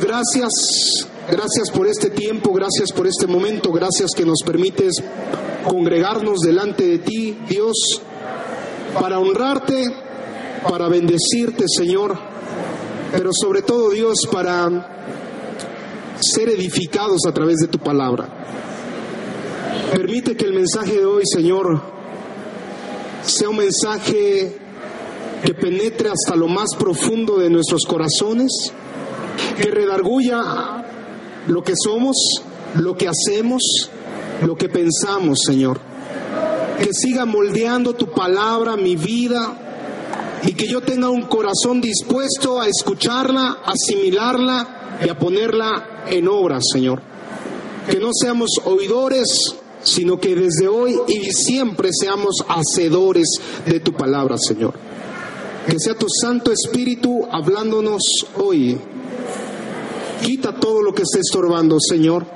Gracias. Gracias por este tiempo, gracias por este momento, gracias que nos permites congregarnos delante de ti, Dios, para honrarte, para bendecirte, Señor, pero sobre todo, Dios, para ser edificados a través de tu palabra. Permite que el mensaje de hoy, Señor, sea un mensaje que penetre hasta lo más profundo de nuestros corazones, que redarguya lo que somos, lo que hacemos, lo que pensamos, Señor. Que siga moldeando tu palabra, mi vida, y que yo tenga un corazón dispuesto a escucharla, asimilarla y a ponerla en obra, Señor. Que no seamos oidores, sino que desde hoy y siempre seamos hacedores de tu palabra, Señor. Que sea tu Santo Espíritu hablándonos hoy. Quita todo lo que esté estorbando, Señor,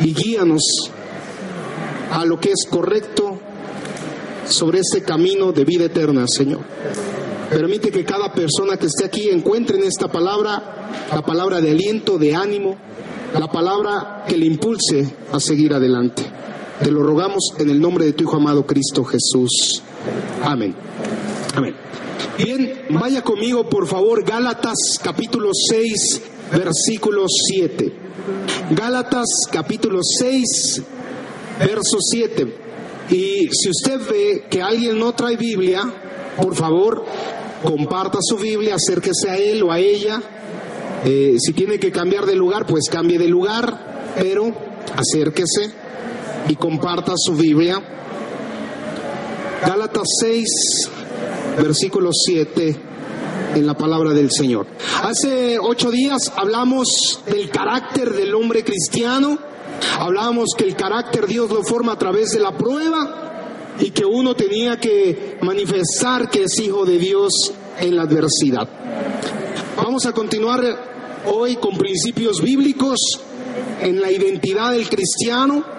y guíanos a lo que es correcto sobre este camino de vida eterna, Señor. Permite que cada persona que esté aquí encuentre en esta palabra la palabra de aliento, de ánimo, la palabra que le impulse a seguir adelante. Te lo rogamos en el nombre de tu Hijo amado Cristo Jesús. Amén. Amén. Bien, vaya conmigo por favor, Gálatas capítulo 6, versículo 7. Gálatas capítulo 6, verso 7. Y si usted ve que alguien no trae Biblia, por favor, comparta su Biblia, acérquese a él o a ella. Eh, si tiene que cambiar de lugar, pues cambie de lugar, pero acérquese y comparta su Biblia. Gálatas 6, versículo 7 en la palabra del Señor. Hace ocho días hablamos del carácter del hombre cristiano, hablábamos que el carácter Dios lo forma a través de la prueba y que uno tenía que manifestar que es hijo de Dios en la adversidad. Vamos a continuar hoy con principios bíblicos en la identidad del cristiano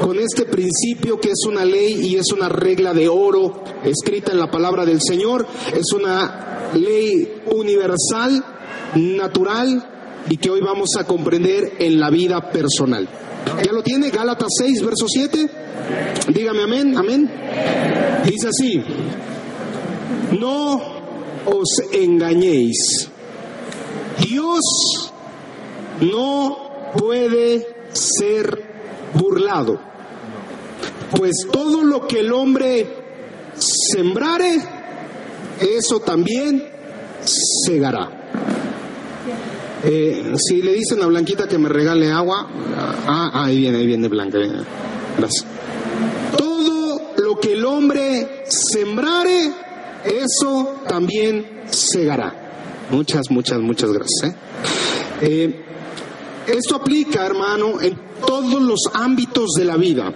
con este principio que es una ley y es una regla de oro escrita en la palabra del Señor, es una ley universal, natural y que hoy vamos a comprender en la vida personal. ¿Ya lo tiene? Gálatas 6, verso 7. Dígame amén, amén. Dice así, no os engañéis. Dios no puede ser burlado. Pues todo lo que el hombre sembrare, eso también segará. Eh, si le dicen a Blanquita que me regale agua, ah, ahí viene, ahí viene Blanca. Gracias. Todo lo que el hombre sembrare, eso también segará. Muchas, muchas, muchas gracias. ¿eh? Eh, esto aplica, hermano, en todos los ámbitos de la vida.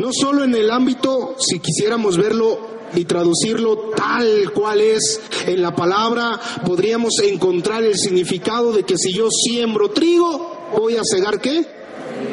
No solo en el ámbito, si quisiéramos verlo y traducirlo tal cual es en la palabra, podríamos encontrar el significado de que si yo siembro trigo, voy a cegar qué?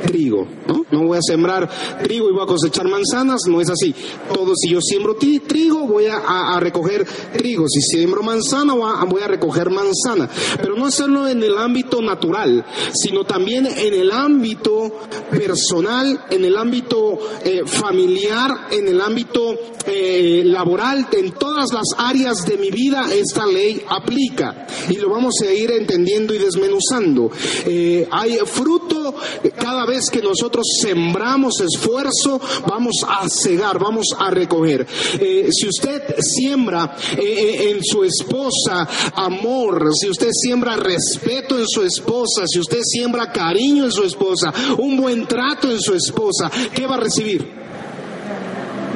trigo, ¿no? No voy a sembrar trigo y voy a cosechar manzanas, no es así. Todo, si yo siembro trigo, voy a, recoger trigo. Si siembro manzana, voy a recoger manzana. Pero no hacerlo en el ámbito natural, sino también en el ámbito personal, en el ámbito eh, familiar, en el ámbito eh, laboral, en todas las áreas de mi vida esta ley aplica. Y lo vamos a ir entendiendo y desmenuzando. Eh, hay fruto cada vez que nosotros sembramos esfuerzo, vamos a cegar, vamos a recoger. Eh, si usted siembra eh, eh, en su esposa amor, si usted siembra respeto en su esposa, si usted siembra cariño en su esposa, un buen trato en su esposa, ¿qué va a recibir?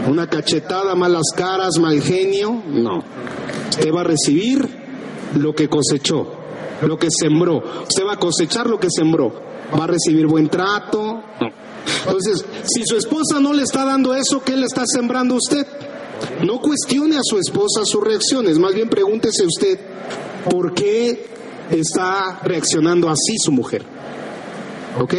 ¿Una cachetada, malas caras, mal genio? No. Usted va a recibir lo que cosechó, lo que sembró. Usted va a cosechar lo que sembró va a recibir buen trato. Entonces, si su esposa no le está dando eso, ¿qué le está sembrando usted? No cuestione a su esposa sus reacciones, más bien pregúntese usted, ¿por qué está reaccionando así su mujer? ¿Ok?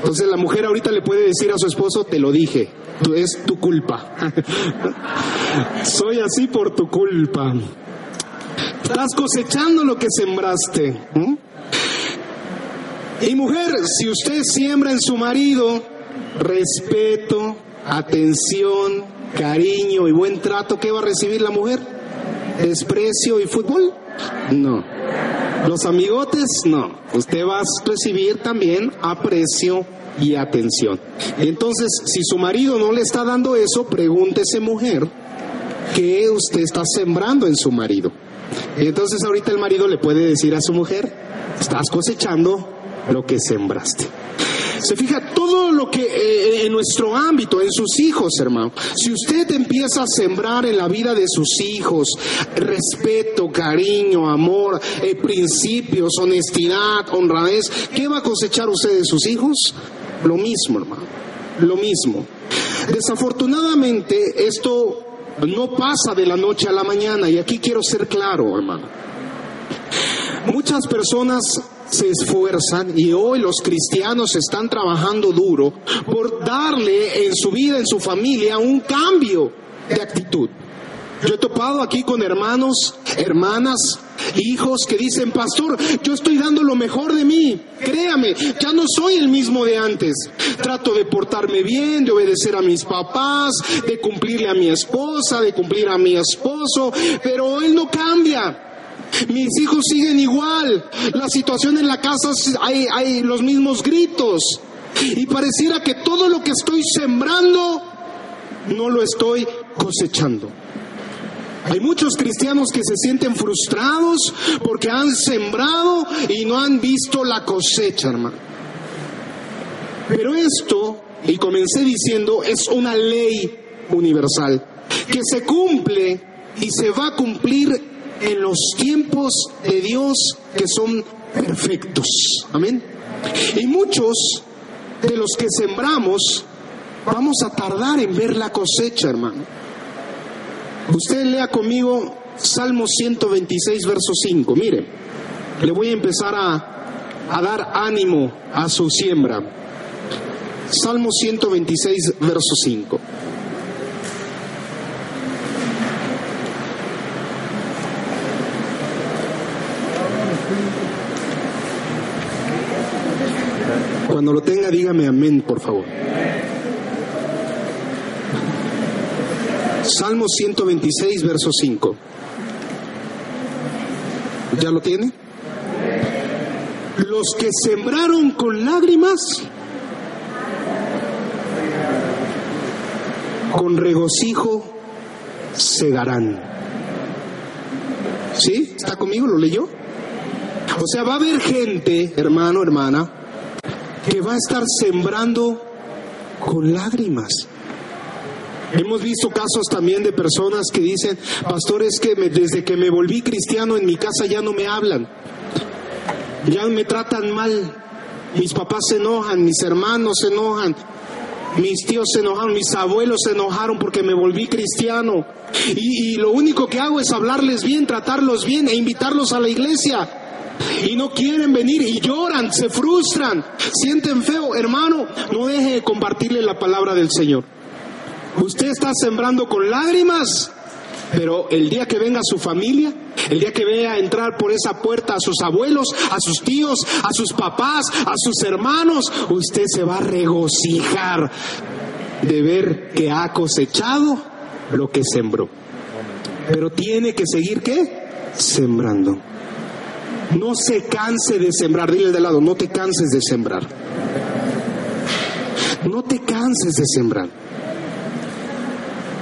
Entonces la mujer ahorita le puede decir a su esposo, te lo dije, es tu culpa. Soy así por tu culpa. Estás cosechando lo que sembraste. Y mujer, si usted siembra en su marido respeto, atención, cariño y buen trato, ¿qué va a recibir la mujer? ¿Desprecio y fútbol? No. Los amigotes, no. Usted va a recibir también aprecio y atención. Entonces, si su marido no le está dando eso, pregúntese mujer, ¿qué usted está sembrando en su marido? Entonces ahorita el marido le puede decir a su mujer, estás cosechando lo que sembraste. Se fija todo lo que eh, en nuestro ámbito, en sus hijos, hermano. Si usted empieza a sembrar en la vida de sus hijos respeto, cariño, amor, eh, principios, honestidad, honradez, ¿qué va a cosechar usted de sus hijos? Lo mismo, hermano. Lo mismo. Desafortunadamente, esto no pasa de la noche a la mañana y aquí quiero ser claro, hermano. Muchas personas se esfuerzan y hoy los cristianos están trabajando duro por darle en su vida, en su familia, un cambio de actitud. Yo he topado aquí con hermanos, hermanas, hijos que dicen, pastor, yo estoy dando lo mejor de mí, créame, ya no soy el mismo de antes. Trato de portarme bien, de obedecer a mis papás, de cumplirle a mi esposa, de cumplir a mi esposo, pero él no cambia. Mis hijos siguen igual. La situación en la casa hay, hay los mismos gritos. Y pareciera que todo lo que estoy sembrando no lo estoy cosechando. Hay muchos cristianos que se sienten frustrados porque han sembrado y no han visto la cosecha, hermano. Pero esto, y comencé diciendo, es una ley universal que se cumple y se va a cumplir en los tiempos de Dios que son perfectos. Amén. Y muchos de los que sembramos vamos a tardar en ver la cosecha, hermano. Usted lea conmigo Salmo 126, verso 5. Mire, le voy a empezar a, a dar ánimo a su siembra. Salmo 126, verso 5. Cuando lo tenga, dígame amén, por favor. Salmo 126, verso 5. ¿Ya lo tiene? Los que sembraron con lágrimas, con regocijo segarán. ¿Sí? ¿Está conmigo? ¿Lo leyó? O sea, va a haber gente, hermano, hermana, que va a estar sembrando con lágrimas. Hemos visto casos también de personas que dicen, pastores, que desde que me volví cristiano en mi casa ya no me hablan, ya me tratan mal, mis papás se enojan, mis hermanos se enojan, mis tíos se enojaron, mis abuelos se enojaron porque me volví cristiano. Y, y, lo único que hago es hablarles bien, tratarlos bien e invitarlos a la iglesia. Y no quieren venir y lloran, se frustran, sienten feo. Hermano, no deje de compartirle la palabra del Señor. Usted está sembrando con lágrimas, pero el día que venga su familia, el día que vea entrar por esa puerta a sus abuelos, a sus tíos, a sus papás, a sus hermanos, usted se va a regocijar de ver que ha cosechado lo que sembró. Pero tiene que seguir qué? Sembrando. No se canse de sembrar. Dile de lado, no te canses de sembrar. No te canses de sembrar.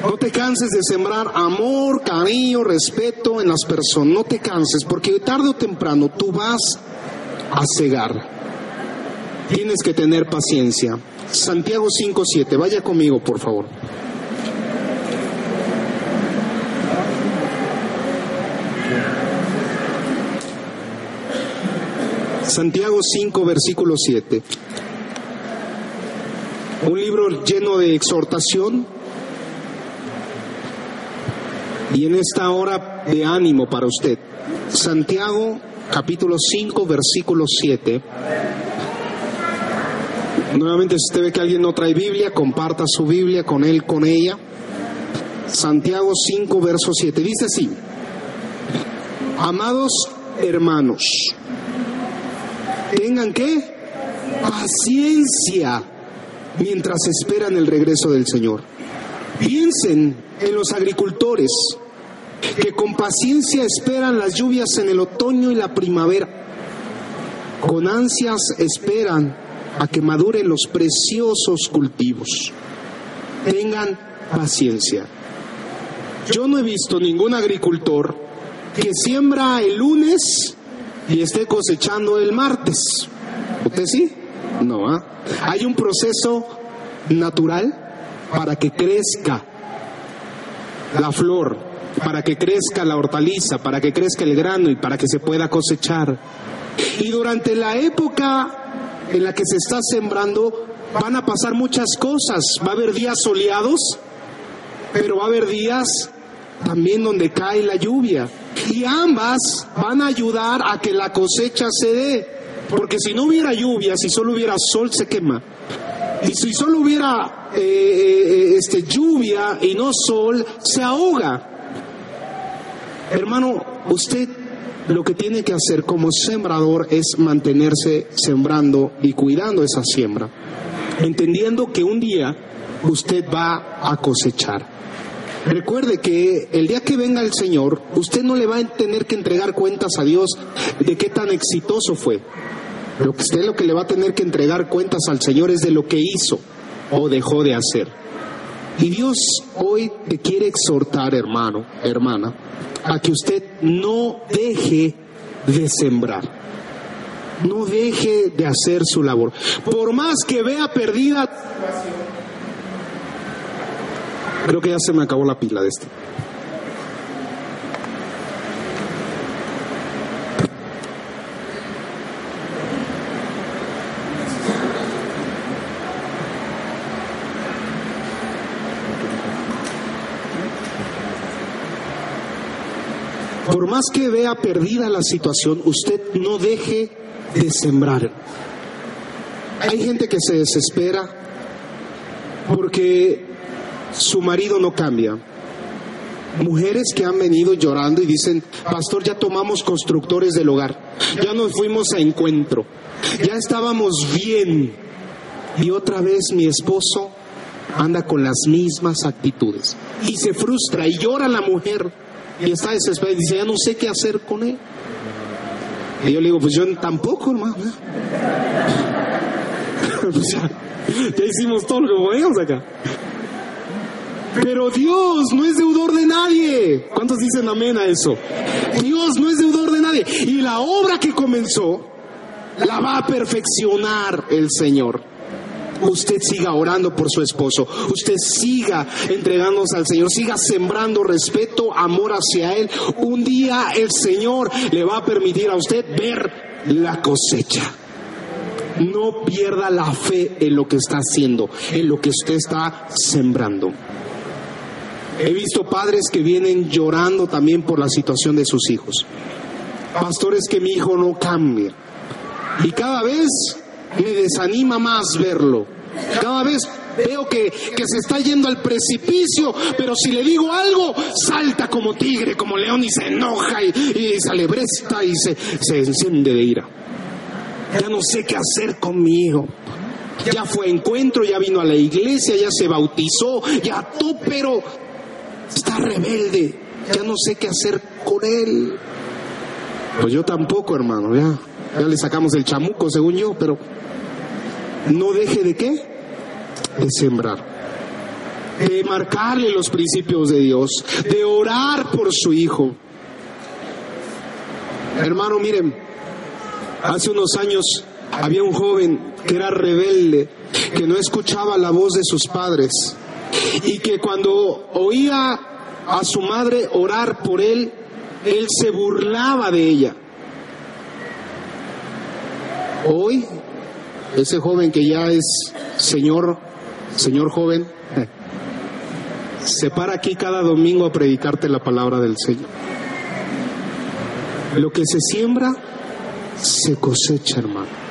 No te canses de sembrar amor, cariño, respeto en las personas. No te canses, porque tarde o temprano tú vas a cegar. Tienes que tener paciencia. Santiago 5.7, vaya conmigo, por favor. Santiago 5, versículo 7. Un libro lleno de exhortación y en esta hora de ánimo para usted. Santiago capítulo 5, versículo 7. Nuevamente, si usted ve que alguien no trae Biblia, comparta su Biblia con él, con ella. Santiago 5, verso 7. Dice así, amados hermanos, tengan que paciencia mientras esperan el regreso del Señor. Piensen en los agricultores que con paciencia esperan las lluvias en el otoño y la primavera. Con ansias esperan a que maduren los preciosos cultivos. Tengan paciencia. Yo no he visto ningún agricultor que siembra el lunes y esté cosechando el martes. ¿Usted sí? No, ¿ah? Hay un proceso natural para que crezca la flor, para que crezca la hortaliza, para que crezca el grano y para que se pueda cosechar. Y durante la época en la que se está sembrando van a pasar muchas cosas. Va a haber días soleados, pero va a haber días también donde cae la lluvia. Y ambas van a ayudar a que la cosecha se dé. Porque si no hubiera lluvia, si solo hubiera sol, se quema. Y si solo hubiera eh, eh, este, lluvia y no sol, se ahoga. Hermano, usted lo que tiene que hacer como sembrador es mantenerse sembrando y cuidando esa siembra, entendiendo que un día usted va a cosechar. Recuerde que el día que venga el Señor, usted no le va a tener que entregar cuentas a Dios de qué tan exitoso fue. Lo que usted lo que le va a tener que entregar cuentas al Señor es de lo que hizo o dejó de hacer. Y Dios hoy te quiere exhortar, hermano, hermana, a que usted no deje de sembrar. No deje de hacer su labor. Por más que vea perdida Creo que ya se me acabó la pila de este. Por más que vea perdida la situación, usted no deje de sembrar. Hay gente que se desespera porque su marido no cambia. Mujeres que han venido llorando y dicen, pastor, ya tomamos constructores del hogar, ya nos fuimos a encuentro, ya estábamos bien. Y otra vez mi esposo anda con las mismas actitudes y se frustra y llora la mujer y está desesperada y dice, ya no sé qué hacer con él. Y yo le digo, pues yo tampoco, hermano. ya, hicimos todo lo que podíamos acá. Pero Dios no es deudor de nadie. ¿Cuántos dicen amén a eso? Dios no es deudor de nadie. Y la obra que comenzó, la va a perfeccionar el Señor. Usted siga orando por su esposo. Usted siga entregándose al Señor. Siga sembrando respeto, amor hacia Él. Un día el Señor le va a permitir a usted ver la cosecha. No pierda la fe en lo que está haciendo, en lo que usted está sembrando. He visto padres que vienen llorando también por la situación de sus hijos. Pastores que mi hijo no cambia. Y cada vez me desanima más verlo. Cada vez veo que, se está yendo al precipicio, pero si le digo algo, salta como tigre, como león y se enoja y, se alebresta y se, se enciende de ira. Ya no sé qué hacer con mi hijo. Ya fue encuentro, ya vino a la iglesia, ya se bautizó, ya tú, pero rebelde, ya no sé qué hacer con él. Pues yo tampoco, hermano, ya, ya le sacamos el chamuco, según yo, pero no deje de qué? De sembrar de marcarle los principios de Dios, de orar por su hijo. Hermano, miren, hace unos años había un joven que era rebelde, que no escuchaba la voz de sus padres y que cuando oía a su madre orar por él, él se burlaba de ella. Hoy, ese joven que ya es señor, señor joven, se para aquí cada domingo a predicarte la palabra del Señor. Lo que se siembra, se cosecha, hermano.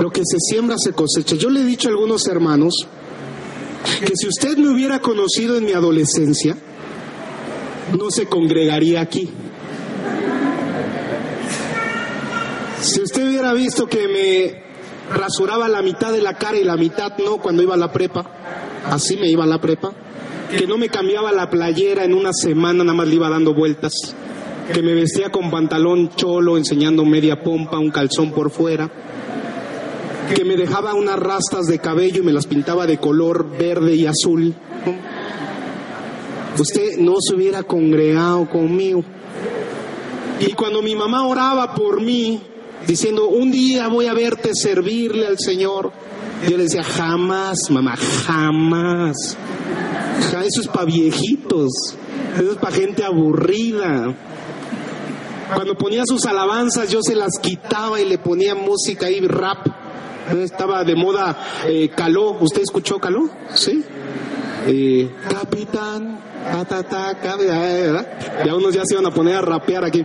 Lo que se siembra se cosecha. Yo le he dicho a algunos hermanos que si usted me hubiera conocido en mi adolescencia, no se congregaría aquí. usted hubiera visto que me rasuraba la mitad de la cara y la mitad no cuando iba a la prepa, así me iba a la prepa, que no me cambiaba la playera en una semana, nada más le iba dando vueltas, que me vestía con pantalón cholo enseñando media pompa, un calzón por fuera, que me dejaba unas rastas de cabello y me las pintaba de color verde y azul. Usted no se hubiera congregado conmigo. Y cuando mi mamá oraba por mí, diciendo, un día voy a verte servirle al Señor, yo le decía, jamás, mamá, jamás. Eso es para viejitos, eso es para gente aburrida. Cuando ponía sus alabanzas, yo se las quitaba y le ponía música y rap. Estaba de moda eh, Caló. ¿Usted escuchó Caló? ¿Sí? Eh, capitán, ta, ta, ta, ¿verdad? Ya unos ya se iban a poner a rapear aquí.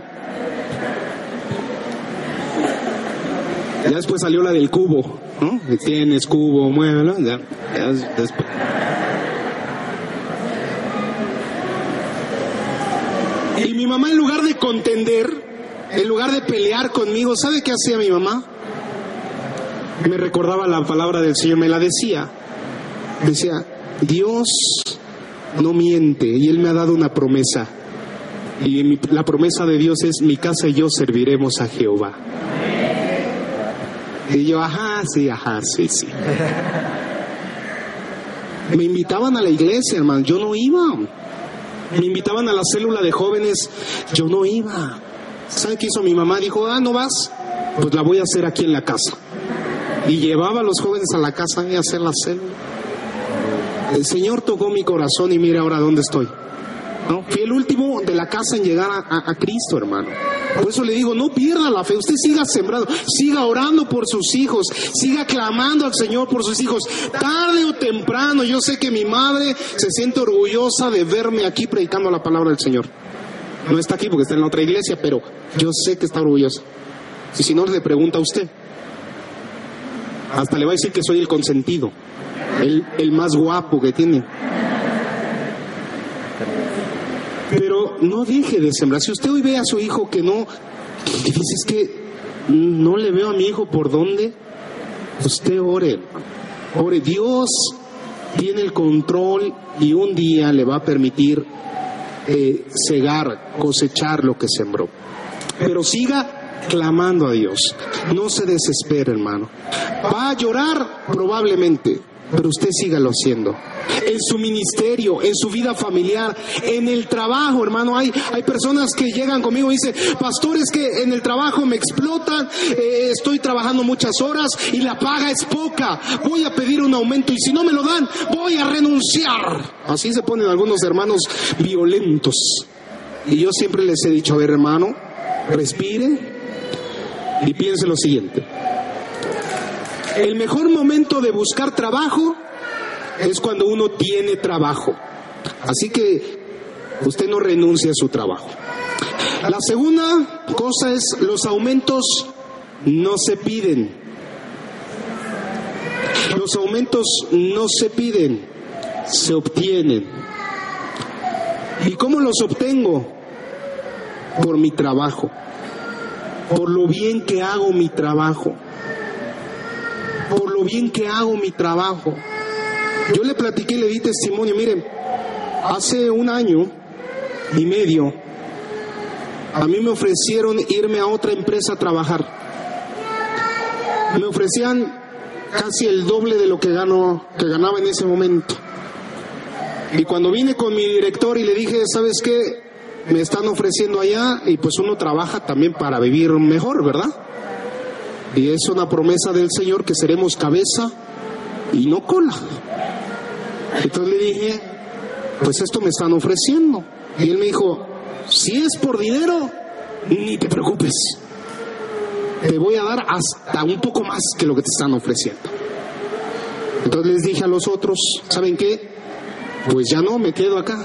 Ya después salió la del cubo, ¿no? Tienes cubo, muévelo. Ya, ya después. Y mi mamá en lugar de contender, en lugar de pelear conmigo, ¿sabe qué hacía mi mamá? Me recordaba la palabra del Señor, me la decía. Decía, Dios no miente y Él me ha dado una promesa. Y mi- la promesa de Dios es, mi casa y yo serviremos a Jehová. Y yo, ajá, sí, ajá, sí, sí. Me invitaban a la iglesia, hermano, yo no iba. Me invitaban a la célula de jóvenes, yo no iba. ¿Sabe qué hizo mi mamá? Dijo, ah, ¿no vas? Pues la voy a hacer aquí en la casa. Y llevaba a los jóvenes a la casa y a hacer la célula. El Señor tocó mi corazón y mire ahora dónde estoy. ¿No? Fui el último de la casa en llegar a Cristo, hermano. Por eso le digo, no pierda la fe, usted siga sembrando, siga orando por sus hijos, siga clamando al Señor por sus hijos. Tarde o temprano, yo sé que mi madre se siente orgullosa de verme aquí predicando la palabra del Señor. No está aquí porque está en la otra iglesia, pero yo sé que está orgullosa. Y si no, le pregunta a usted. Hasta le va a decir que soy el consentido, el, el más guapo que tiene. Pero no deje de sembrar. Si usted hoy ve a su hijo que no, que dice es que no le veo a mi hijo por dónde, usted ore. Ore, Dios tiene el control y un día le va a permitir eh, cegar, cosechar lo que sembró. Pero siga clamando a Dios. No se desespere, hermano. Va a llorar probablemente, pero usted sígalo haciendo. En su ministerio, en su vida familiar, en el trabajo, hermano. Hay, hay personas que llegan conmigo y dicen, pastores que en el trabajo me explotan, eh, estoy trabajando muchas horas y la paga es poca. Voy a pedir un aumento y si no me lo dan, voy a renunciar. Así se ponen algunos hermanos violentos. Y yo siempre les he dicho, a ver hermano, respire y piense lo siguiente. El mejor momento de buscar trabajo es cuando uno tiene trabajo. Así que usted no renuncie a su trabajo. La segunda cosa es los aumentos no se piden. Los aumentos no se piden, se obtienen. ¿Y cómo los obtengo? Por mi trabajo, por lo bien que hago mi trabajo, por lo bien que hago mi trabajo. Yo le platiqué y le di testimonio, miren, hace un año y medio a mí me ofrecieron irme a otra empresa a trabajar. Me ofrecían casi el doble de lo que gano, que ganaba en ese momento. Y cuando vine con mi director y le dije, ¿sabes qué? Me están ofreciendo allá y pues uno trabaja también para vivir mejor, ¿verdad? Y es una promesa del Señor que seremos cabeza y no cola. Entonces le dije, pues esto me están ofreciendo. Y él me dijo, si es por dinero, ni te preocupes. Te voy a dar hasta un poco más que lo que te están ofreciendo. Entonces les dije a los otros, ¿saben qué? Pues ya no, me quedo acá.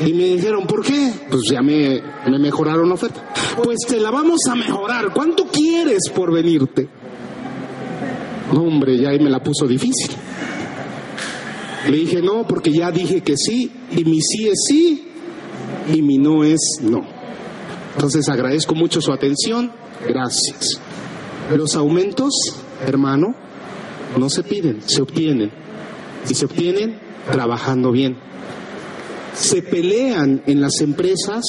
Y me dijeron, ¿por qué? Pues ya me, me mejoraron la oferta. Pues te la vamos a mejorar. ¿Cuánto quieres por venirte? No, hombre, ya ahí me la puso difícil. Le dije no, porque ya dije que sí, y mi sí es sí, y mi no es no. Entonces agradezco mucho su atención. Gracias. Los aumentos, hermano, no se piden, se obtienen. Y se obtienen trabajando bien. Se pelean en las empresas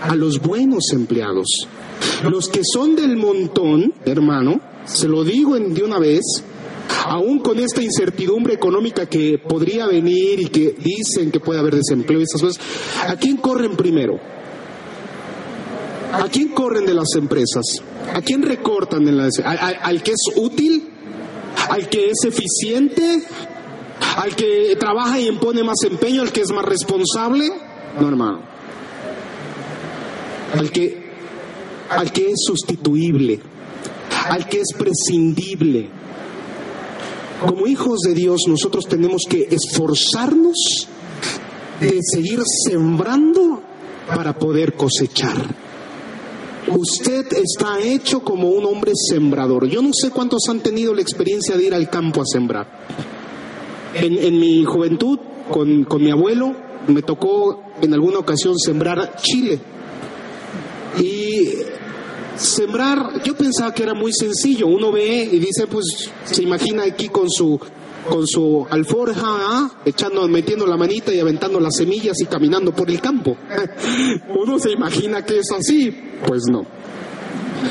a los buenos empleados. Los que son del montón, hermano, se lo digo de una vez, aún con esta incertidumbre económica que podría venir y que dicen que puede haber desempleo y esas cosas, ¿a quién corren primero? ¿A quién corren de las empresas? ¿A quién recortan en las ¿Al, al que es útil? ¿Al que es eficiente? ¿Al que trabaja y impone más empeño? ¿Al que es más responsable? No, hermano. Al que, al que es sustituible, al que es prescindible. Como hijos de Dios nosotros tenemos que esforzarnos de seguir sembrando para poder cosechar. Usted está hecho como un hombre sembrador. Yo no sé cuántos han tenido la experiencia de ir al campo a sembrar. En, mi juventud, con, con mi abuelo, me tocó en alguna ocasión sembrar chile. Y sembrar, yo pensaba que era muy sencillo. Uno ve y dice, pues se imagina aquí con su con su alforja, ¿ah? echando, metiendo la manita y aventando las semillas y caminando por el campo. Uno se imagina que es así, pues no.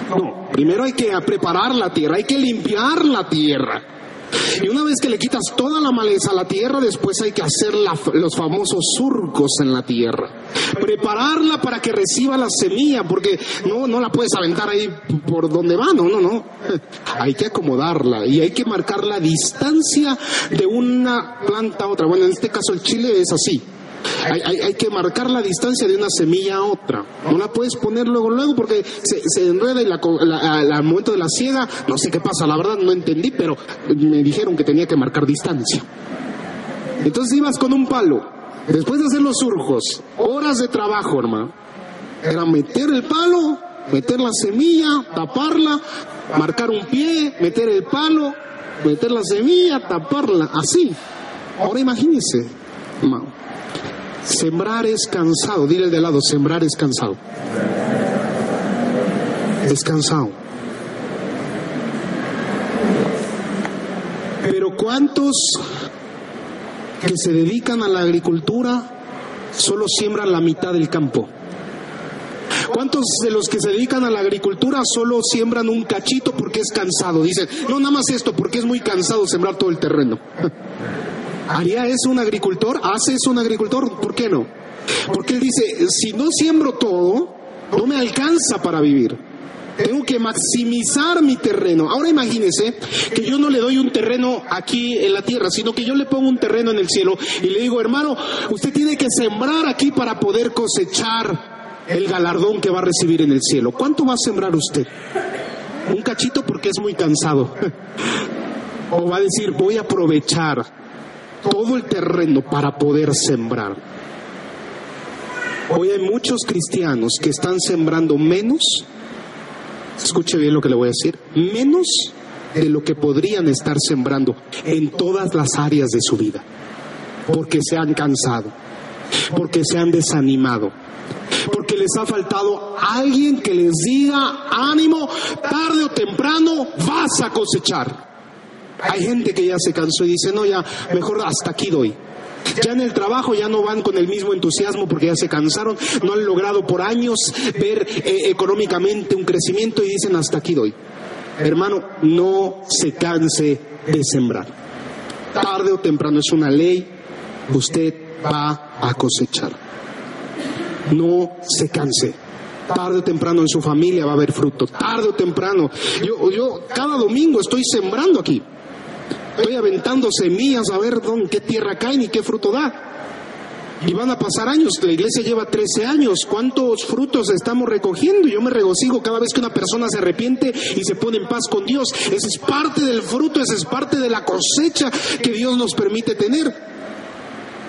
No, primero hay que preparar la tierra, hay que limpiar la tierra. Y una vez que le quitas toda la maleza a la tierra, después hay que hacer los famosos surcos en la tierra. Prepararla para que reciba la semilla, porque no, no la puedes aventar ahí por donde va, no, no, no. Hay que acomodarla y hay que marcar la distancia de una planta a otra. Bueno, en este caso el chile es así. Hay, que marcar la distancia de una semilla a otra. No la puedes poner luego, luego, porque se, enreda y al momento de la ciega, no sé qué pasa, la verdad no entendí, pero me dijeron que tenía que marcar distancia. Entonces ibas con un palo, después de hacer los surjos, horas de trabajo, hermano. Era meter el palo, meter la semilla, taparla, marcar un pie, meter el palo, meter la semilla, taparla, así. Ahora imagínese, hermano Sembrar es cansado. Dile de lado, sembrar es cansado. Es cansado. Pero ¿cuántos que se dedican a la agricultura solo siembran la mitad del campo? ¿Cuántos de los que se dedican a la agricultura solo siembran un cachito porque es cansado? Dicen, no, nada más esto, porque es muy cansado sembrar todo el terreno. ¿Haría eso un agricultor? ¿Hace eso un agricultor? ¿Por qué no? Porque él dice, si no siembro todo, no me alcanza para vivir. Tengo que maximizar mi terreno. Ahora imagínese que yo no le doy un terreno aquí en la tierra, sino que yo le pongo un terreno en el cielo y le digo, hermano, usted tiene que sembrar aquí para poder cosechar el galardón que va a recibir en el cielo. ¿Cuánto va a sembrar usted? Un cachito porque es muy cansado. O va a decir, voy a aprovechar todo el terreno para poder sembrar. Hoy hay muchos cristianos que están sembrando menos, escuche bien lo que le voy a decir, menos de lo que podrían estar sembrando en todas las áreas de su vida, porque se han cansado, porque se han desanimado, porque les ha faltado alguien que les diga, ánimo, tarde o temprano vas a cosechar. Hay gente que ya se cansó y dice, no, ya mejor hasta aquí doy. Ya en el trabajo ya no van con el mismo entusiasmo porque ya se cansaron, no han logrado por años ver eh, económicamente un crecimiento y dicen hasta aquí doy. Hermano, no se canse de sembrar. Tarde o temprano es una ley, usted va a cosechar. No se canse. Tarde o temprano en su familia va a haber fruto. Tarde o temprano. Yo, yo cada domingo estoy sembrando aquí. Estoy aventando semillas a ver dónde, qué tierra cae y qué fruto da. Y van a pasar años, la iglesia lleva 13 años, ¿cuántos frutos estamos recogiendo? Yo me regocijo cada vez que una persona se arrepiente y se pone en paz con Dios. Esa es parte del fruto, esa es parte de la cosecha que Dios nos permite tener.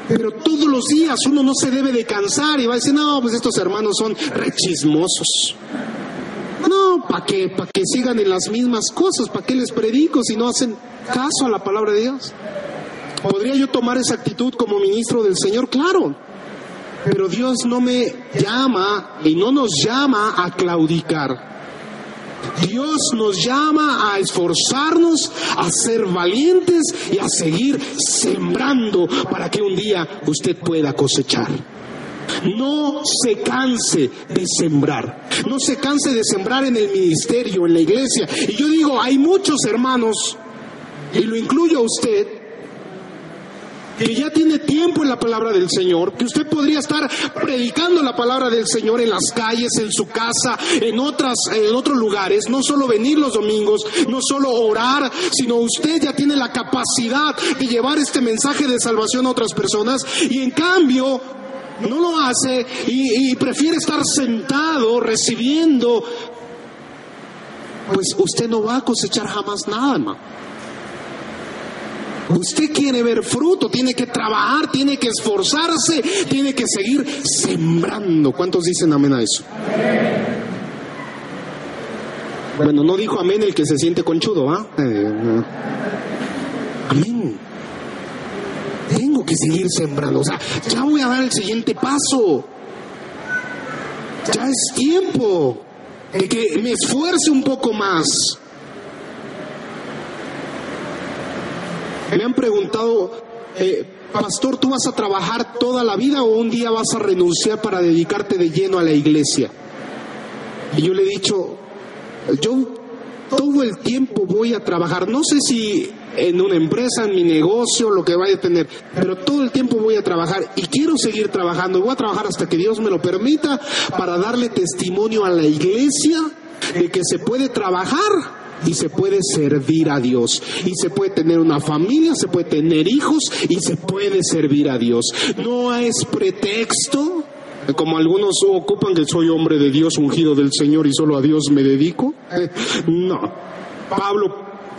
Pero todos los días uno no se debe de cansar y va a decir, no, pues estos hermanos son rechismosos. ¿Para qué? ¿Para que sigan en las mismas cosas? ¿Para qué les predico si no hacen caso a la palabra de Dios? ¿Podría yo tomar esa actitud como ministro del Señor? Claro. Pero Dios no me llama y no nos llama a claudicar. Dios nos llama a esforzarnos, a ser valientes y a seguir sembrando para que un día usted pueda cosechar. No se canse de sembrar. No se canse de sembrar en el ministerio, en la iglesia. Y yo digo, hay muchos hermanos, y lo incluyo a usted, que ya tiene tiempo en la palabra del Señor, que usted podría estar predicando la palabra del Señor en las calles, en su casa, en otras, en otros lugares, no solo venir los domingos, no solo orar, sino usted ya tiene la capacidad de llevar este mensaje de salvación a otras personas y en cambio no lo hace y, prefiere estar sentado recibiendo, pues usted no va a cosechar jamás nada, hermano. Usted quiere ver fruto, tiene que trabajar, tiene que esforzarse, tiene que seguir sembrando. ¿Cuántos dicen amén a eso? Bueno, no dijo amén el que se siente conchudo, ¿ah? amén. Que seguir sembrando. O sea, ya voy a dar el siguiente paso. Ya es tiempo de que me esfuerce un poco más. Me han preguntado, eh, pastor, ¿tú vas a trabajar toda la vida o un día vas a renunciar para dedicarte de lleno a la iglesia? Y yo le he dicho, yo todo el tiempo voy a trabajar, no sé si en una empresa, en mi negocio, lo que vaya a tener, pero todo el tiempo voy a trabajar y quiero seguir trabajando, voy a trabajar hasta que Dios me lo permita para darle testimonio a la iglesia de que se puede trabajar y se puede servir a Dios. Y se puede tener una familia, se puede tener hijos y se puede servir a Dios. No es pretexto, como algunos ocupan que soy hombre de Dios, ungido del Señor y solo a Dios me dedico. No. Pablo,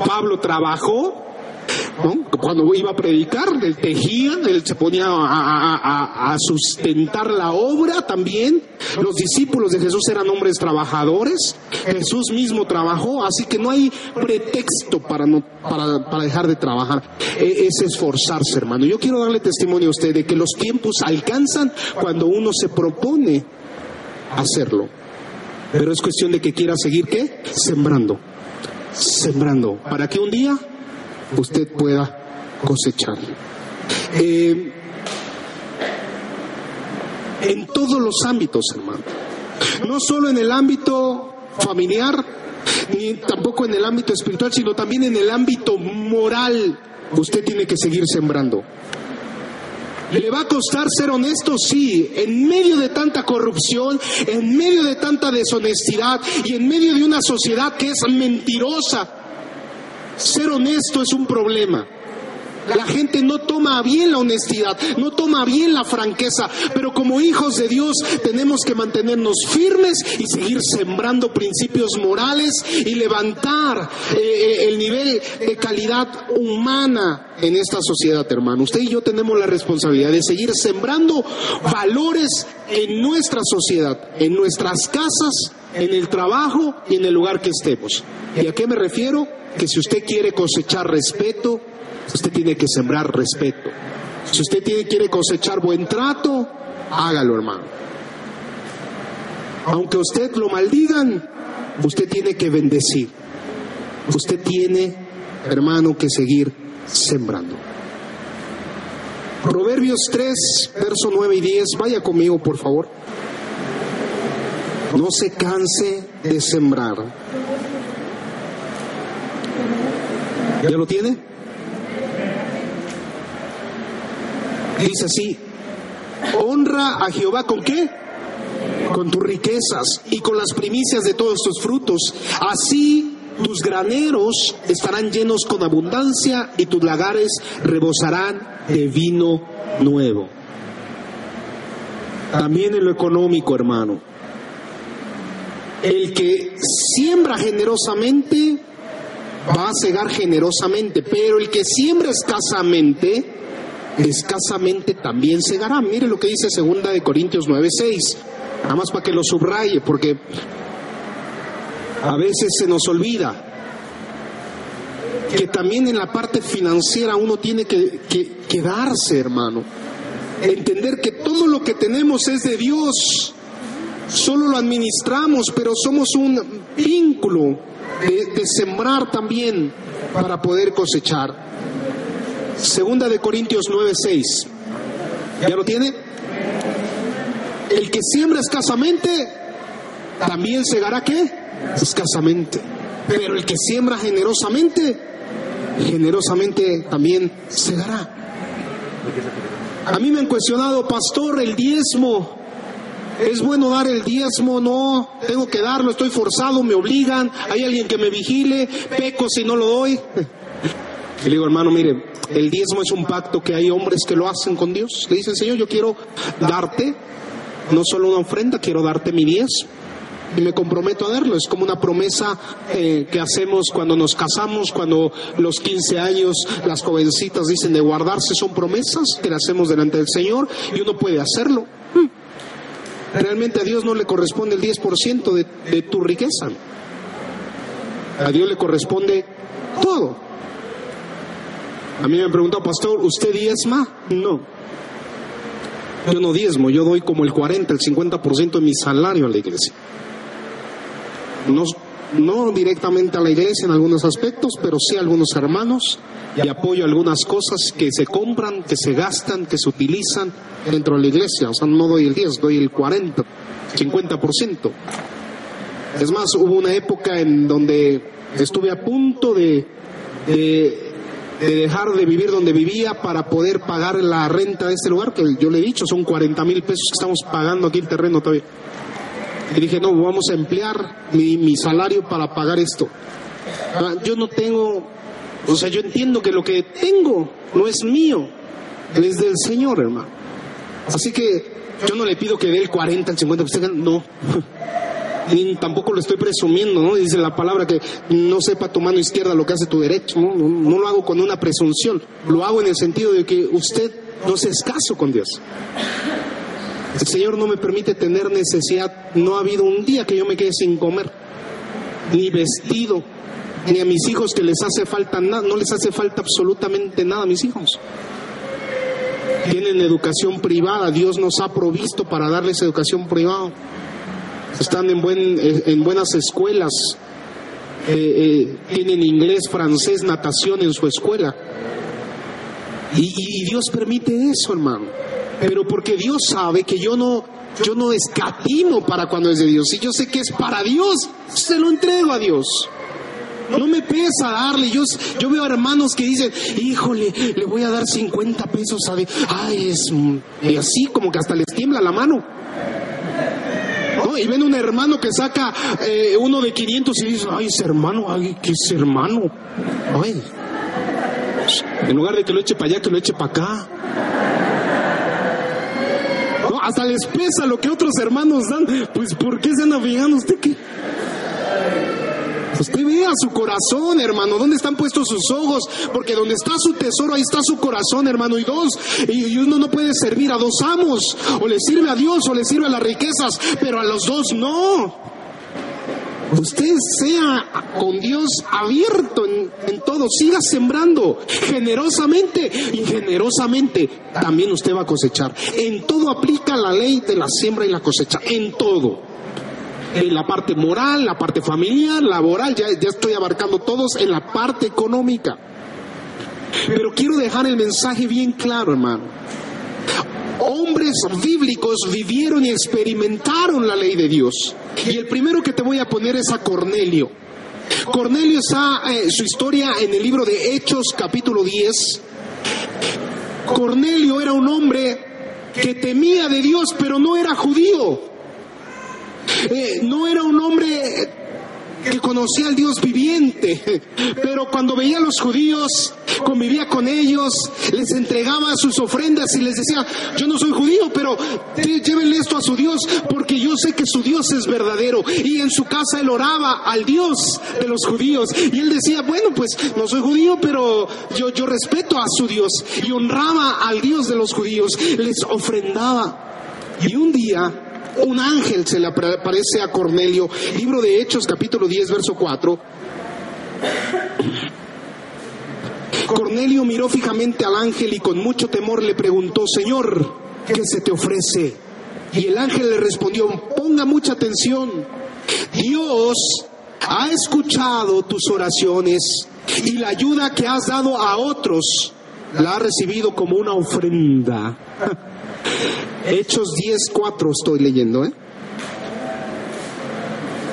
Pablo trabajó cuando iba a predicar, él tejía, él se ponía a, sustentar la obra también. Los discípulos de Jesús eran hombres trabajadores. Jesús mismo trabajó, así que no hay pretexto para, no, para, dejar de trabajar. E, es esforzarse, hermano. Yo quiero darle testimonio a usted de que los tiempos alcanzan cuando uno se propone hacerlo. Pero es cuestión de que quiera seguir, ¿qué? Sembrando. Sembrando. Para que un día usted pueda cosechar. Eh, en todos los ámbitos, hermano. No solo en el ámbito familiar, ni tampoco en el ámbito espiritual, sino también en el ámbito moral. Usted tiene que seguir sembrando. ¿Le va a costar ser honesto? Sí. En medio de tanta corrupción, en medio de tanta deshonestidad y en medio de una sociedad que es mentirosa, ser honesto es un problema. La gente no toma bien la honestidad, no toma bien la franqueza, pero como hijos de Dios tenemos que mantenernos firmes y seguir sembrando principios morales y levantar eh, eh, el nivel de calidad humana en esta sociedad, hermano. Usted y yo tenemos la responsabilidad de seguir sembrando valores en nuestra sociedad, en nuestras casas, en el trabajo y en el lugar que estemos. ¿Y a qué me refiero? Que si usted quiere cosechar respeto, Usted tiene que sembrar respeto. Si usted tiene, quiere cosechar buen trato, hágalo, hermano. Aunque usted lo maldigan, usted tiene que bendecir. Usted tiene, hermano, que seguir sembrando. Proverbios 3, verso 9 y 10. Vaya conmigo, por favor. No se canse de sembrar. ¿Ya lo tiene? Dice así, honra a Jehová con qué? Con tus riquezas y con las primicias de todos tus frutos. Así tus graneros estarán llenos con abundancia y tus lagares rebosarán de vino nuevo. También en lo económico, hermano. El que siembra generosamente va a cegar generosamente, pero el que siembra escasamente escasamente también segará. Mire lo que dice segunda de Corintios 9:6. Nada más para que lo subraye, porque a veces se nos olvida que también en la parte financiera uno tiene que, que quedarse, hermano. Entender que todo lo que tenemos es de Dios. solo lo administramos, pero somos un vínculo de, sembrar también para poder cosechar. Segunda de Corintios 9:6. ¿Ya lo tiene? El que siembra escasamente, también segará qué? Escasamente. Pero el que siembra generosamente, generosamente también segará. A mí me han cuestionado, pastor, el diezmo. ¿Es bueno dar el diezmo? No, tengo que darlo, estoy forzado, me obligan, hay alguien que me vigile, peco si no lo doy. Y le digo, hermano, mire, el diezmo es un pacto que hay hombres que lo hacen con Dios. Le dicen, Señor, yo quiero darte no solo una ofrenda, quiero darte mi diezmo y me comprometo a darlo. Es como una promesa eh, que hacemos cuando nos casamos, cuando los 15 años las jovencitas dicen de guardarse, son promesas que le hacemos delante del Señor y uno puede hacerlo. Realmente a Dios no le corresponde el 10% de, de tu riqueza. A Dios le corresponde todo. A mí me han pastor, ¿usted diezma? No. Yo no diezmo, yo doy como el 40, el 50% de mi salario a la iglesia no, no directamente a la iglesia en algunos aspectos, pero sí a algunos hermanos y apoyo algunas cosas que se compran, que se gastan, que se utilizan dentro de la iglesia. O sea, no doy el 10, doy el 40, 50%. Es más, hubo una época en donde estuve a punto de, de, de, dejar de vivir donde vivía para poder pagar la renta de este lugar, que yo le he dicho, son 40 mil pesos que estamos pagando aquí el terreno todavía. Y dije, no, vamos a emplear mi, mi salario para pagar esto. Ah, yo no tengo, o sea, yo entiendo que lo que tengo no es mío, es del Señor, hermano. Así que yo no le pido que dé el 40, el 50, no. Ni tampoco lo estoy presumiendo, ¿no? Dice la palabra que no sepa tu mano izquierda lo que hace tu derecho. No, no lo hago con una presunción, lo hago en el sentido de que usted no se escaso con Dios. El Señor no me permite tener necesidad. No ha habido un día que yo me quede sin comer, ni vestido, ni a mis hijos que les hace falta nada. No les hace falta absolutamente nada a mis hijos. Tienen educación privada. Dios nos ha provisto para darles educación privada. Están en, buen, en buenas escuelas. Eh, eh, tienen inglés, francés, natación en su escuela. Y, y Dios permite eso, hermano pero porque Dios sabe que yo no, yo no escatimo para cuando es de Dios. Y yo sé que es para Dios, se lo entrego a Dios. No me pesa darle. Yo, yo veo hermanos que dicen, híjole, le voy a dar 50 pesos a Ay, es y así como que hasta les tiembla la mano. ¿No? Y ven un hermano que saca eh, uno de 500 y dice, ay, ese hermano, ay, ¿qué es hermano? Ay, en lugar de que lo eche para allá, que lo eche para acá hasta les pesa lo que otros hermanos dan. Pues ¿por qué se andan usted qué? Usted vea su corazón, hermano, ¿dónde están puestos sus ojos? Porque donde está su tesoro, ahí está su corazón, hermano. Y dos, y uno no puede servir a dos amos. O le sirve a Dios o le sirve a las riquezas, pero a los dos no. Usted sea con Dios abierto en, todo, siga sembrando generosamente y generosamente también usted va a cosechar. En todo aplica la ley de la siembra y la cosecha, en todo. En la parte moral, la parte familiar, laboral, ya, ya estoy abarcando todos en la parte económica. Pero quiero dejar el mensaje bien claro, hermano hombres bíblicos vivieron y experimentaron la ley de Dios. Y el primero que te voy a poner es a Cornelio. Cornelio está eh, su historia en el libro de Hechos capítulo 10. Cornelio era un hombre que temía de Dios, pero no era judío. No era un hombre que conocía al Dios viviente, pero cuando veía a los judíos, convivía con ellos, les entregaba sus ofrendas y les decía, yo no soy judío, pero llévenle esto a su Dios, porque yo sé que su Dios es verdadero. Y en su casa él oraba al Dios de los judíos. Y él decía, bueno, pues no soy judío, pero yo, yo respeto a su Dios. Y honraba al Dios de los judíos, les ofrendaba. Y un día un ángel se le aparece a Cornelio, libro de Hechos capítulo 10, verso 4. Cornelio miró fijamente al ángel y con mucho temor le preguntó, Señor, ¿qué se te ofrece? Y el ángel le respondió, ponga mucha atención. Dios ha escuchado tus oraciones y la ayuda que has dado a otros la ha recibido como una ofrenda. Hechos 10.4 estoy leyendo, ¿eh?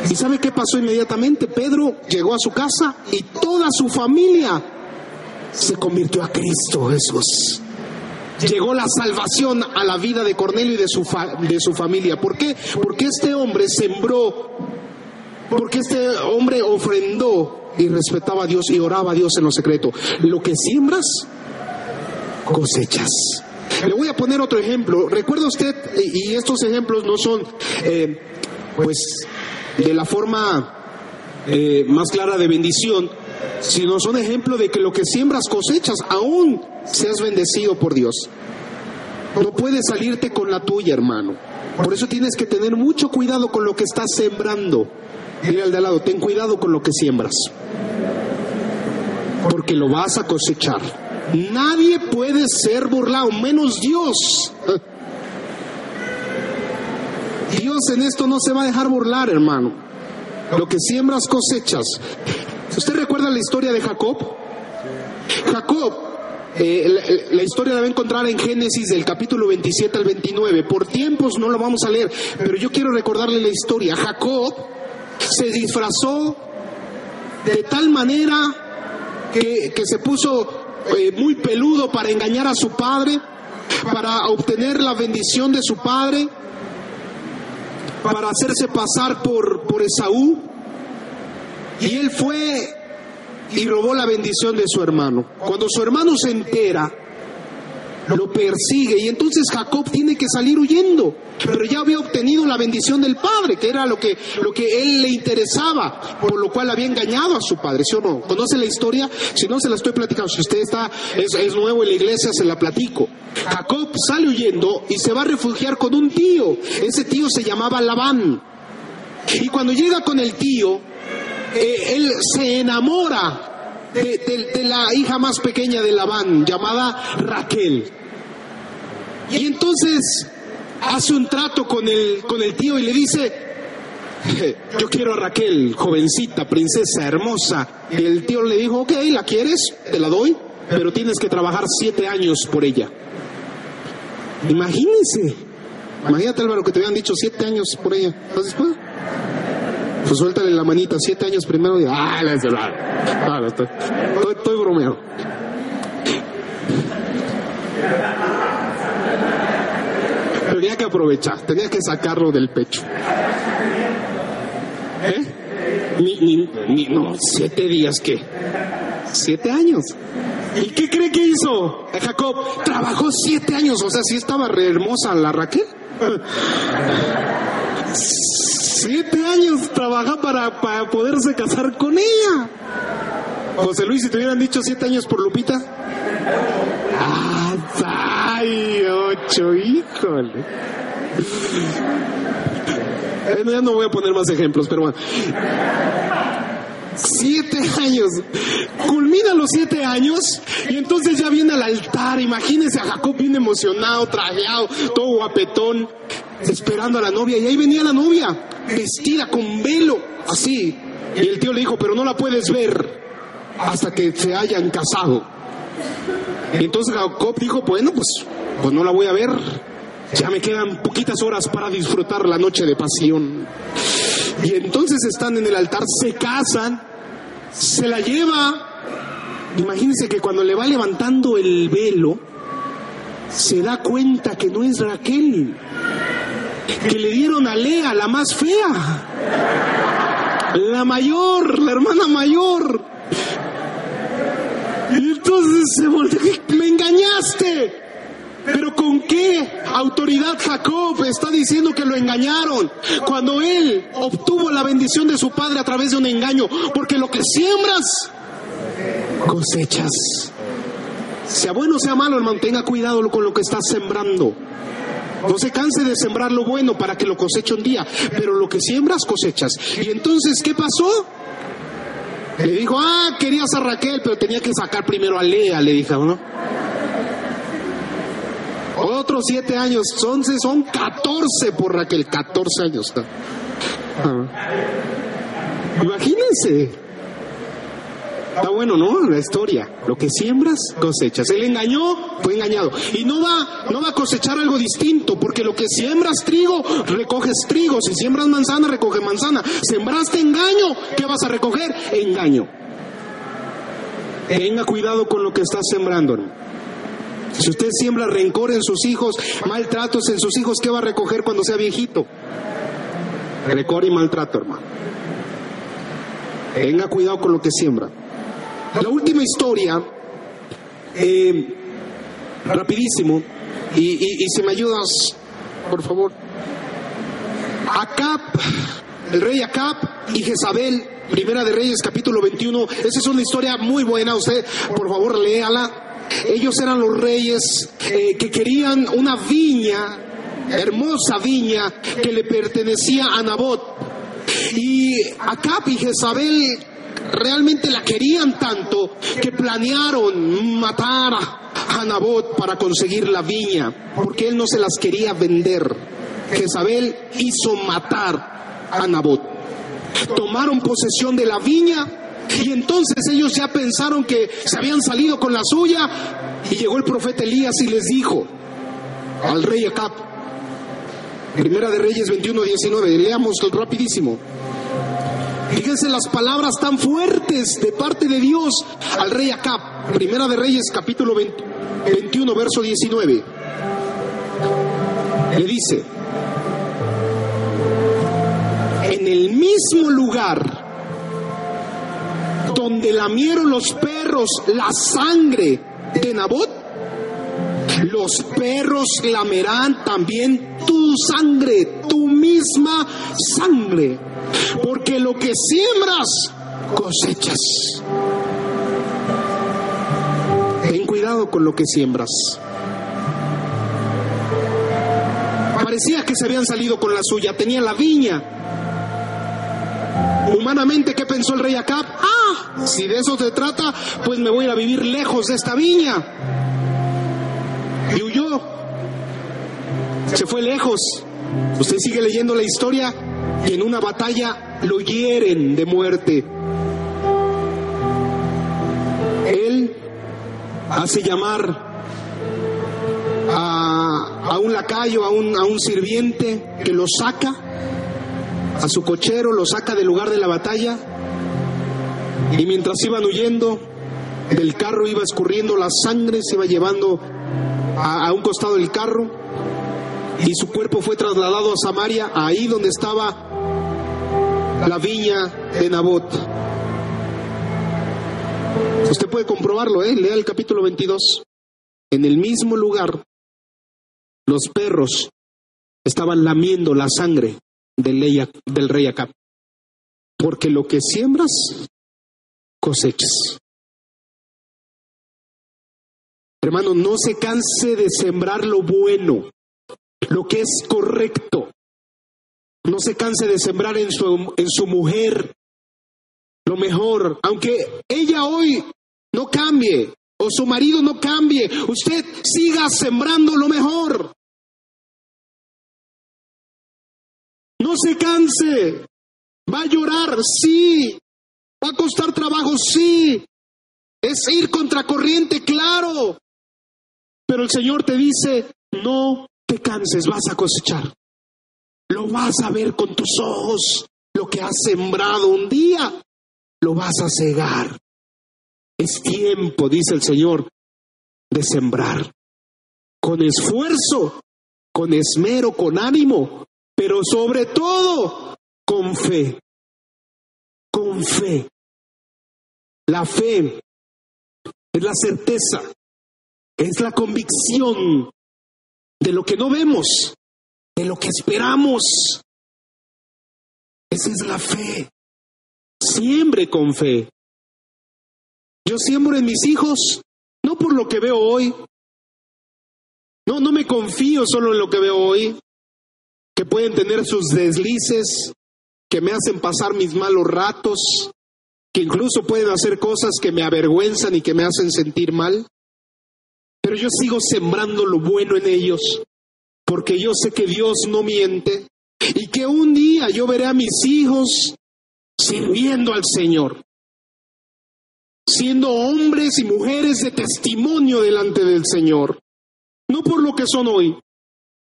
¿Y sabe qué pasó inmediatamente? Pedro llegó a su casa y toda su familia se convirtió a Cristo Jesús. Llegó la salvación a la vida de Cornelio y de su, de su familia. ¿Por qué? Porque este hombre sembró, porque este hombre ofrendó y respetaba a Dios y oraba a Dios en lo secreto. Lo que siembras, cosechas. Le voy a poner otro ejemplo. Recuerda usted, y estos ejemplos no son, eh, pues, de la forma eh, más clara de bendición, sino son ejemplo de que lo que siembras cosechas, aún seas bendecido por Dios. No puedes salirte con la tuya, hermano. Por eso tienes que tener mucho cuidado con lo que estás sembrando. Dile al de al lado, ten cuidado con lo que siembras. Porque lo vas a cosechar. Nadie puede ser burlado, menos Dios. Dios en esto no se va a dejar burlar, hermano. Lo que siembras cosechas. ¿Usted recuerda la historia de Jacob? Jacob, eh, la, historia la va a encontrar en Génesis del capítulo 27 al 29. Por tiempos no lo vamos a leer, pero yo quiero recordarle la historia. Jacob se disfrazó de tal manera que, se puso eh, muy peludo para engañar a su padre, para obtener la bendición de su padre para hacerse pasar por, por Esaú. Y él fue y robó la bendición de su hermano. Cuando su hermano se entera, lo persigue y entonces Jacob tiene que salir huyendo, pero ya había obtenido la bendición del padre, que era lo que, lo que él le interesaba, por lo cual había engañado a su padre, ¿sí o no? ¿Conoce la historia? Si no, se la estoy platicando. Si usted está, es, nuevo en la iglesia, se la platico. Jacob sale huyendo y se va a refugiar con un tío. Ese tío se llamaba Labán. Y cuando llega con el tío, eh, él se enamora de, la hija más pequeña de Labán, llamada Raquel. Y entonces hace un trato con el, con el tío y le dice, yo quiero a Raquel, jovencita, princesa, hermosa. Y el tío le dijo, ok, ¿la quieres? Te la doy, pero tienes que trabajar siete años por ella. Imagínense, imagínate Álvaro que te habían dicho siete años por ella. Entonces, pues, pues suéltale la manita, siete años primero y ah, la ah, estoy, estoy, estoy bromeando. Tenía que aprovechar, tenía que sacarlo del pecho. ¿Eh? Ni, ni, ni, no, siete días, ¿qué? Siete años. ¿Y qué cree que hizo Jacob? Trabajó siete años, o sea, sí estaba re hermosa la Raquel. Siete años trabaja para, para poderse casar con ella. José Luis, si te hubieran dicho siete años por Lupita. ¡Ay, ocho, híjole! Ya no voy a poner más ejemplos, pero bueno. Siete años. Culmina los siete años y entonces ya viene al altar. Imagínense a Jacob bien emocionado, trajeado, todo guapetón esperando a la novia y ahí venía la novia, vestida con velo, así. Y el tío le dijo, pero no la puedes ver hasta que se hayan casado. Y entonces Jacob dijo, bueno, pues, pues no la voy a ver. Ya me quedan poquitas horas para disfrutar la noche de pasión. Y entonces están en el altar, se casan, se la lleva. Imagínense que cuando le va levantando el velo, se da cuenta que no es Raquel, que le dieron a Lea, la más fea, la mayor, la hermana mayor. Y entonces se volvió, me engañaste. Pero ¿con qué autoridad Jacob está diciendo que lo engañaron? Cuando él obtuvo la bendición de su padre a través de un engaño. Porque lo que siembras, cosechas. Sea bueno, sea malo, hermano, tenga cuidado con lo que está sembrando. No se canse de sembrar lo bueno para que lo coseche un día, pero lo que siembras cosechas. Y entonces, ¿qué pasó? Le dijo, ah, querías a Raquel, pero tenía que sacar primero a Lea, le dijo, ¿no? Otros siete años, entonces son 14 por Raquel, 14 años. Ah. Imagínense. Está bueno, ¿no? La historia. Lo que siembras, cosechas. Él engañó, fue engañado. Y no va, no va a cosechar algo distinto, porque lo que siembras trigo, recoges trigo. Si siembras manzana, recoge manzana. Sembraste engaño, ¿qué vas a recoger? Engaño. Tenga cuidado con lo que estás sembrando, Si usted siembra rencor en sus hijos, maltratos en sus hijos, ¿qué va a recoger cuando sea viejito? Rencor y maltrato, hermano. Tenga cuidado con lo que siembra. La última historia, eh, rapidísimo, y, si me ayudas, por favor. Acap, el rey Acap y Jezabel, Primera de Reyes, capítulo 21. Esa es una historia muy buena, usted, por favor, léala. Ellos eran los reyes eh, que querían una viña, hermosa viña, que le pertenecía a Nabot. Y Acap y Jezabel realmente la querían tanto que planearon matar a Nabot para conseguir la viña, porque él no se las quería vender. Jezabel hizo matar a Nabot. Tomaron posesión de la viña y entonces ellos ya pensaron que se habían salido con la suya y llegó el profeta Elías y les dijo al rey Acab, Primera de Reyes 21, 19, leamos rapidísimo. Fíjense las palabras tan fuertes de parte de Dios al rey Acab. Primera de Reyes, capítulo 21, verso 19. Le dice, en el mismo lugar donde lamieron los perros la sangre de Nabot, los perros lamerán también tu sangre, tu misma sangre porque lo que siembras, cosechas. Ten cuidado con lo que siembras. Parecía que se habían salido con la suya, tenía la viña. Humanamente, ¿qué pensó el rey Acab? Ah, si de eso se trata, pues me voy a vivir lejos de esta viña. Y huyó. Se fue lejos. Usted sigue leyendo la historia y en una batalla lo hieren de muerte. Él hace llamar a, un lacayo, a un, a un sirviente que lo saca, a su cochero, lo saca del lugar de la batalla y mientras iban huyendo, del carro iba escurriendo la sangre, se iba llevando a, a un costado del carro y su cuerpo fue trasladado a Samaria, ahí donde estaba la viña de Nabot. Usted puede comprobarlo, ¿eh? lea el capítulo 22. En el mismo lugar, los perros estaban lamiendo la sangre del, del rey Acab. Porque lo que siembras, cosechas. Hermano, no se canse de sembrar lo bueno, lo que es correcto. No se canse de sembrar en su, en su mujer lo mejor, aunque ella hoy no cambie o su marido no cambie, usted siga sembrando lo mejor. No se canse. Va a llorar, sí. Va a costar trabajo, sí. Es ir contracorriente, claro. Pero el Señor te dice, no te canses, vas a cosechar. Lo vas a ver con tus ojos. Lo que has sembrado un día, lo vas a cegar. Es tiempo, dice el Señor, de sembrar. Con esfuerzo, con esmero, con ánimo, pero sobre todo con fe. Con fe. La fe es la certeza, es la convicción de lo que no vemos, de lo que esperamos. Esa es la fe. Siembre con fe. Yo siembro en mis hijos, no por lo que veo hoy. No, no me confío solo en lo que veo hoy, que pueden tener sus deslices, que me hacen pasar mis malos ratos, que incluso pueden hacer cosas que me avergüenzan y que me hacen sentir mal. pero yo sigo sembrando lo bueno en ellos, porque yo sé que Dios no miente y que un día yo veré a mis hijos sirviendo al Señor, siendo hombres y mujeres de testimonio delante del Señor, no por lo que son hoy,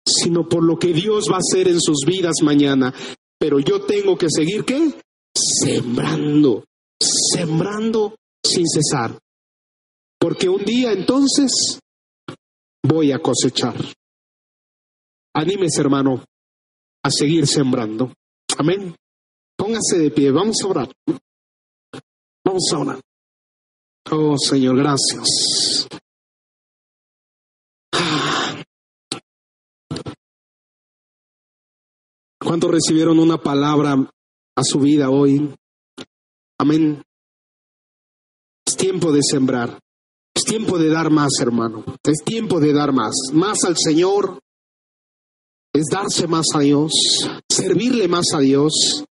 sino por lo que Dios va a hacer en sus vidas mañana. Pero yo tengo que seguir, ¿qué? Sembrando, sembrando sin cesar. Porque un día entonces voy a cosechar. Anímese, hermano, a seguir sembrando. Amén. Póngase de pie, vamos a orar. Vamos a orar. Oh Señor, gracias. ¿Cuántos recibieron una palabra a su vida hoy? Amén. Es tiempo de sembrar. Es tiempo de dar más, hermano. Es tiempo de dar más. Más al Señor. Es darse más a Dios. Servirle más a Dios.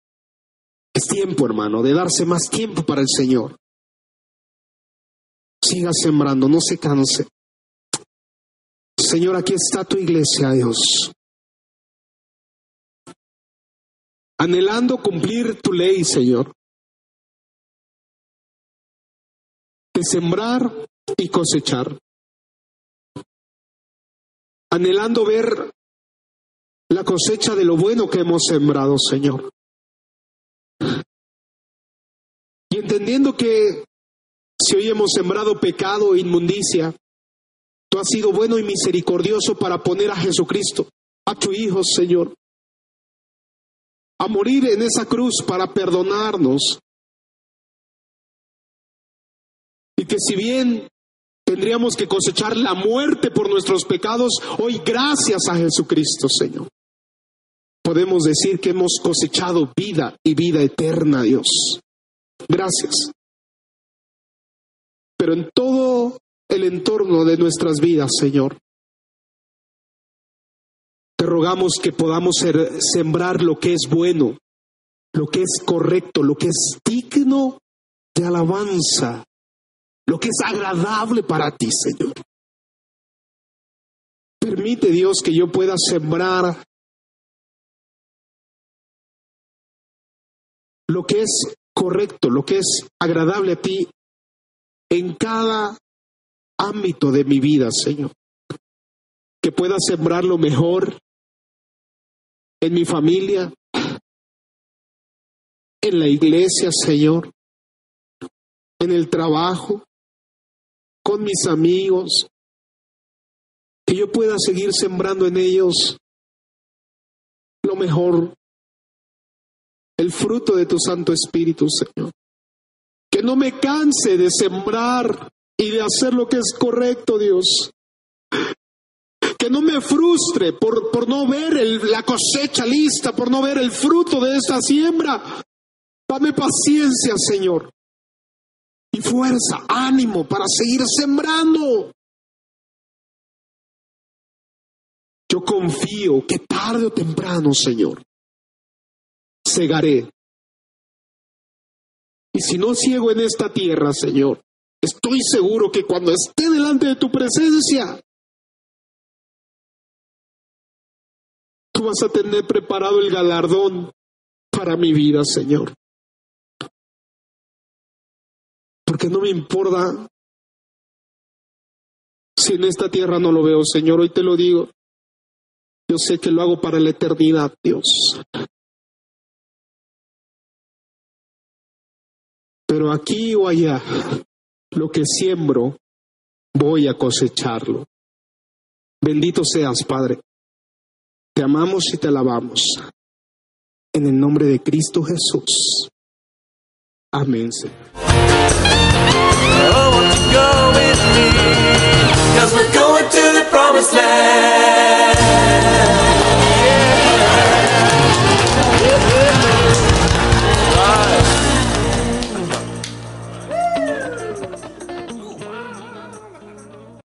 Es tiempo, hermano, de darse más tiempo para el Señor. Siga sembrando, no se canse. Señor, aquí está tu iglesia, Dios. Anhelando cumplir tu ley, Señor. De sembrar y cosechar. Anhelando ver la cosecha de lo bueno que hemos sembrado, Señor. Y entendiendo que si hoy hemos sembrado pecado e inmundicia, tú has sido bueno y misericordioso para poner a Jesucristo, a tu Hijo, Señor, a morir en esa cruz para perdonarnos. Y que si bien tendríamos que cosechar la muerte por nuestros pecados, hoy gracias a Jesucristo, Señor, podemos decir que hemos cosechado vida y vida eterna, Dios. Gracias. Pero en todo el entorno de nuestras vidas, Señor, te rogamos que podamos sembrar lo que es bueno, lo que es correcto, lo que es digno de alabanza, lo que es agradable para ti, Señor. Permite, Dios, que yo pueda sembrar lo que es correcto, lo que es agradable a ti en cada ámbito de mi vida, Señor. Que pueda sembrar lo mejor en mi familia, en la iglesia, Señor, en el trabajo, con mis amigos, que yo pueda seguir sembrando en ellos lo mejor el fruto de tu Santo Espíritu, Señor. Que no me canse de sembrar y de hacer lo que es correcto, Dios. Que no me frustre por, por no ver la cosecha lista, por no ver el fruto de esta siembra. Dame paciencia, Señor. Y fuerza, ánimo para seguir sembrando. Yo confío que tarde o temprano, Señor, cegaré. Y si no ciego en esta tierra, Señor, estoy seguro que cuando esté delante de tu presencia, tú vas a tener preparado el galardón para mi vida, Señor. Porque no me importa si en esta tierra no lo veo, Señor, hoy te lo digo. Yo sé que lo hago para la eternidad, Dios. Pero aquí o allá, lo que siembro, voy a cosecharlo. Bendito seas, Padre. Te amamos y te alabamos. En el nombre de Cristo Jesús. Amén.